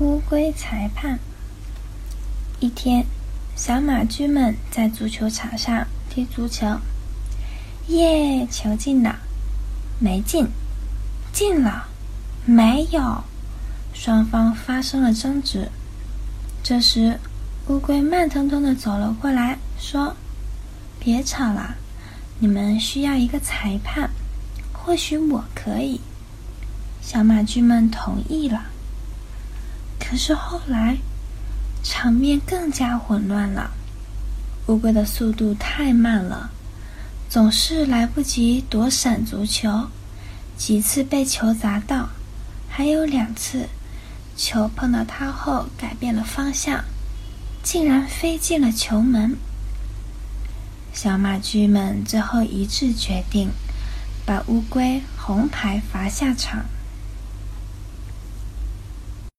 乌龟裁判。一天，小马驹们在足球场上踢足球。耶，球进了，没进，进了，没有。双方发生了争执。这时，乌龟慢腾腾的走了过来，说：“别吵了，你们需要一个裁判，或许我可以。”小马驹们同意了。可是后来，场面更加混乱了。乌龟的速度太慢了，总是来不及躲闪足球，几次被球砸到，还有两次，球碰到它后改变了方向，竟然飞进了球门。小马驹们最后一致决定，把乌龟红牌罚下场。